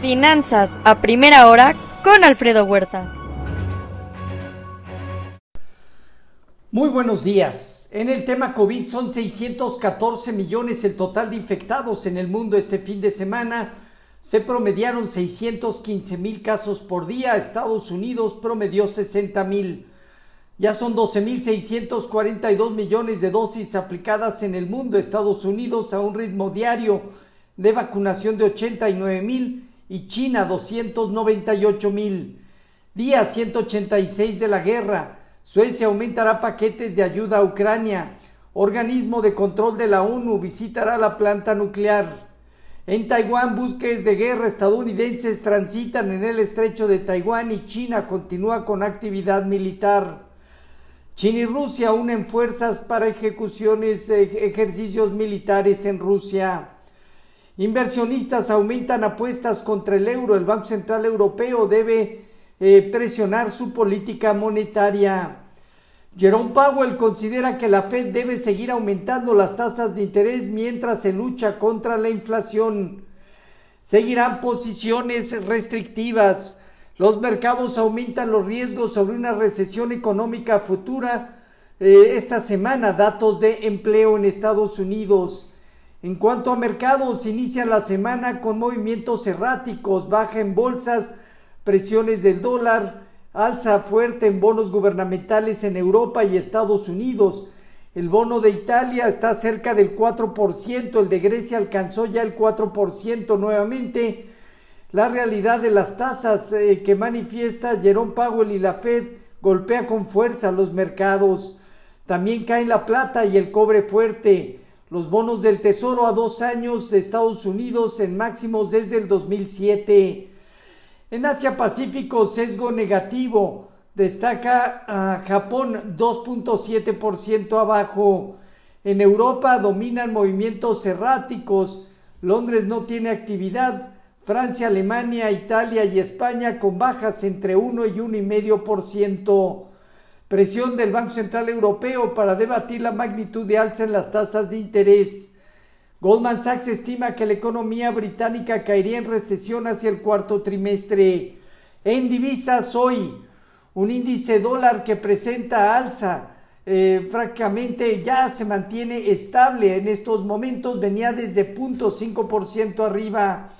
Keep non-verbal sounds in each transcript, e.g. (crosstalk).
Finanzas a primera hora con Alfredo Huerta. Muy buenos días. En el tema COVID son 614 millones el total de infectados en el mundo este fin de semana. Se promediaron 615 mil casos por día. Estados Unidos promedió 60 mil. Ya son 12.642 millones de dosis aplicadas en el mundo. Estados Unidos a un ritmo diario de vacunación de 89 mil y China 298 mil. Día 186 de la guerra. Suecia aumentará paquetes de ayuda a Ucrania. Organismo de control de la ONU visitará la planta nuclear. En Taiwán, buques de guerra estadounidenses transitan en el estrecho de Taiwán y China continúa con actividad militar. China y Rusia unen fuerzas para ejecuciones, eh, ejercicios militares en Rusia. Inversionistas aumentan apuestas contra el euro. El Banco Central Europeo debe eh, presionar su política monetaria. Jerome Powell considera que la Fed debe seguir aumentando las tasas de interés mientras se lucha contra la inflación. Seguirán posiciones restrictivas. Los mercados aumentan los riesgos sobre una recesión económica futura. Eh, esta semana, datos de empleo en Estados Unidos. En cuanto a mercados, inicia la semana con movimientos erráticos, baja en bolsas, presiones del dólar, alza fuerte en bonos gubernamentales en Europa y Estados Unidos. El bono de Italia está cerca del 4%, el de Grecia alcanzó ya el 4% nuevamente. La realidad de las tasas eh, que manifiesta Jerome Powell y la Fed golpea con fuerza los mercados. También caen la plata y el cobre fuerte. Los bonos del Tesoro a dos años de Estados Unidos en máximos desde el 2007. En Asia Pacífico, sesgo negativo. Destaca a Japón 2.7% abajo. En Europa dominan movimientos erráticos. Londres no tiene actividad. Francia, Alemania, Italia y España con bajas entre 1 y 1,5%. Presión del Banco Central Europeo para debatir la magnitud de alza en las tasas de interés. Goldman Sachs estima que la economía británica caería en recesión hacia el cuarto trimestre. En divisas hoy, un índice dólar que presenta alza eh, prácticamente ya se mantiene estable en estos momentos, venía desde 0.5% arriba.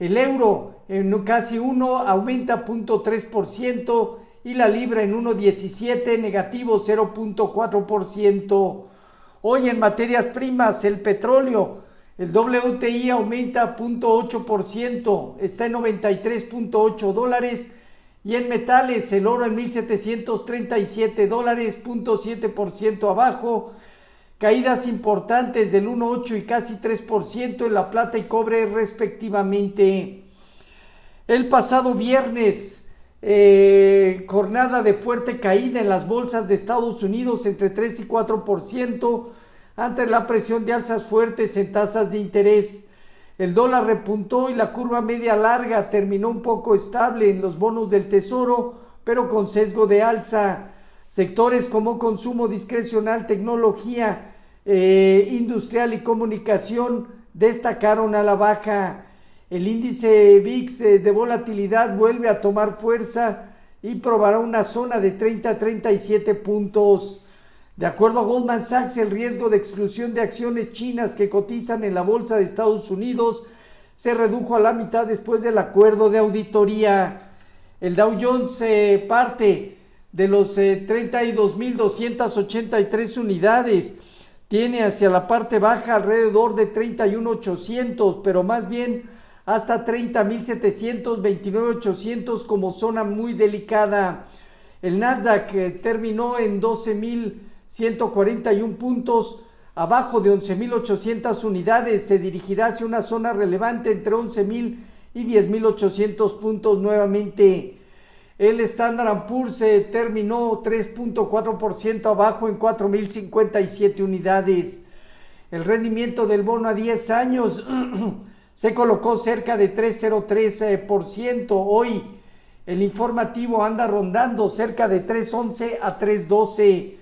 El euro en casi 1 aumenta 0.3% y la libra en 1.17, negativo 0.4%. Hoy en materias primas, el petróleo, el WTI aumenta 0.8%, está en 93.8 dólares. Y en metales, el oro en 1.737 dólares, 0.7% abajo. Caídas importantes del 1.8 y casi 3% en la plata y cobre respectivamente. El pasado viernes, eh, jornada de fuerte caída en las bolsas de Estados Unidos entre 3 y 4% ante la presión de alzas fuertes en tasas de interés. El dólar repuntó y la curva media larga terminó un poco estable en los bonos del tesoro, pero con sesgo de alza. Sectores como consumo discrecional, tecnología, eh, industrial y comunicación destacaron a la baja. El índice VIX eh, de volatilidad vuelve a tomar fuerza y probará una zona de 30 a 37 puntos. De acuerdo a Goldman Sachs, el riesgo de exclusión de acciones chinas que cotizan en la bolsa de Estados Unidos se redujo a la mitad después del acuerdo de auditoría. El Dow Jones eh, parte de los 32.283 eh, unidades. Tiene hacia la parte baja alrededor de 31.800, pero más bien hasta 30.700, 29.800 como zona muy delicada. El Nasdaq eh, terminó en 12.141 puntos, abajo de 11.800 unidades. Se dirigirá hacia una zona relevante entre 11.000 y 10.800 puntos nuevamente. El Standard Poor's se terminó 3.4% abajo en 4.057 unidades. El rendimiento del bono a 10 años (clears throat) se colocó cerca de 3,03%. Hoy el informativo anda rondando cerca de 3,11 a 3,12.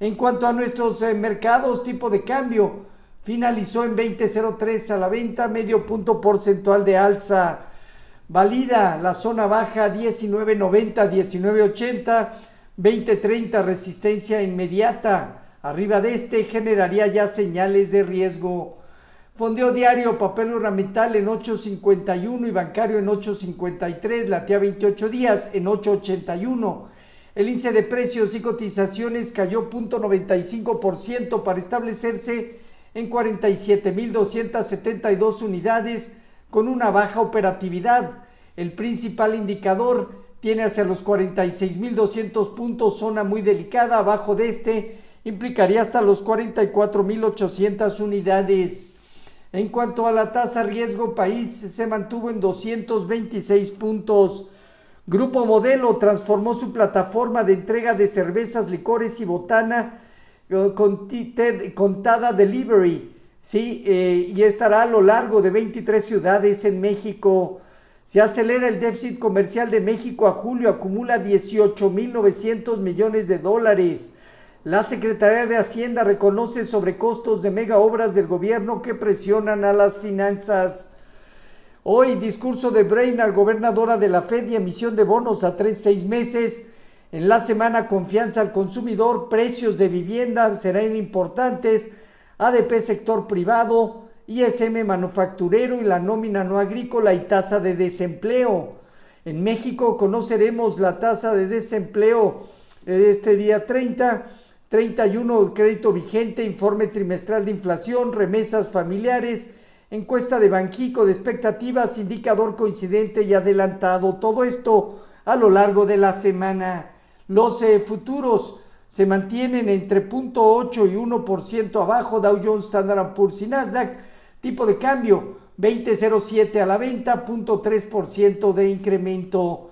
En cuanto a nuestros eh, mercados, tipo de cambio finalizó en 20,03 a la venta, medio punto porcentual de alza. Valida la zona baja 1990, 1980, 2030 resistencia inmediata. Arriba de este generaría ya señales de riesgo. Fondeo diario, papel ornamental en 8.51 y bancario en 8.53, latía 28 días en 8.81. El índice de precios y cotizaciones cayó 0.95% para establecerse en 47.272 unidades con una baja operatividad. El principal indicador tiene hacia los 46.200 puntos, zona muy delicada. Abajo de este implicaría hasta los 44.800 unidades. En cuanto a la tasa riesgo país, se mantuvo en 226 puntos. Grupo Modelo transformó su plataforma de entrega de cervezas, licores y botana eh, con contada delivery, ¿sí? Eh, y estará a lo largo de 23 ciudades en México. Se acelera el déficit comercial de México a julio, acumula 18.900 millones de dólares. La Secretaría de Hacienda reconoce sobrecostos de mega obras del gobierno que presionan a las finanzas. Hoy, discurso de Brainard, gobernadora de la Fed y emisión de bonos a tres, seis meses. En la semana, confianza al consumidor, precios de vivienda serán importantes. ADP sector privado, ISM manufacturero y la nómina no agrícola y tasa de desempleo. En México conoceremos la tasa de desempleo de este día 30 31 crédito vigente, informe trimestral de inflación, remesas familiares, encuesta de Banjico de expectativas, indicador coincidente y adelantado. Todo esto a lo largo de la semana. Los eh, futuros se mantienen entre 0.8 y 1% abajo, Dow Jones, Standard Poor's y Nasdaq. Tipo de cambio 20.07 a la venta, 0.3% de incremento.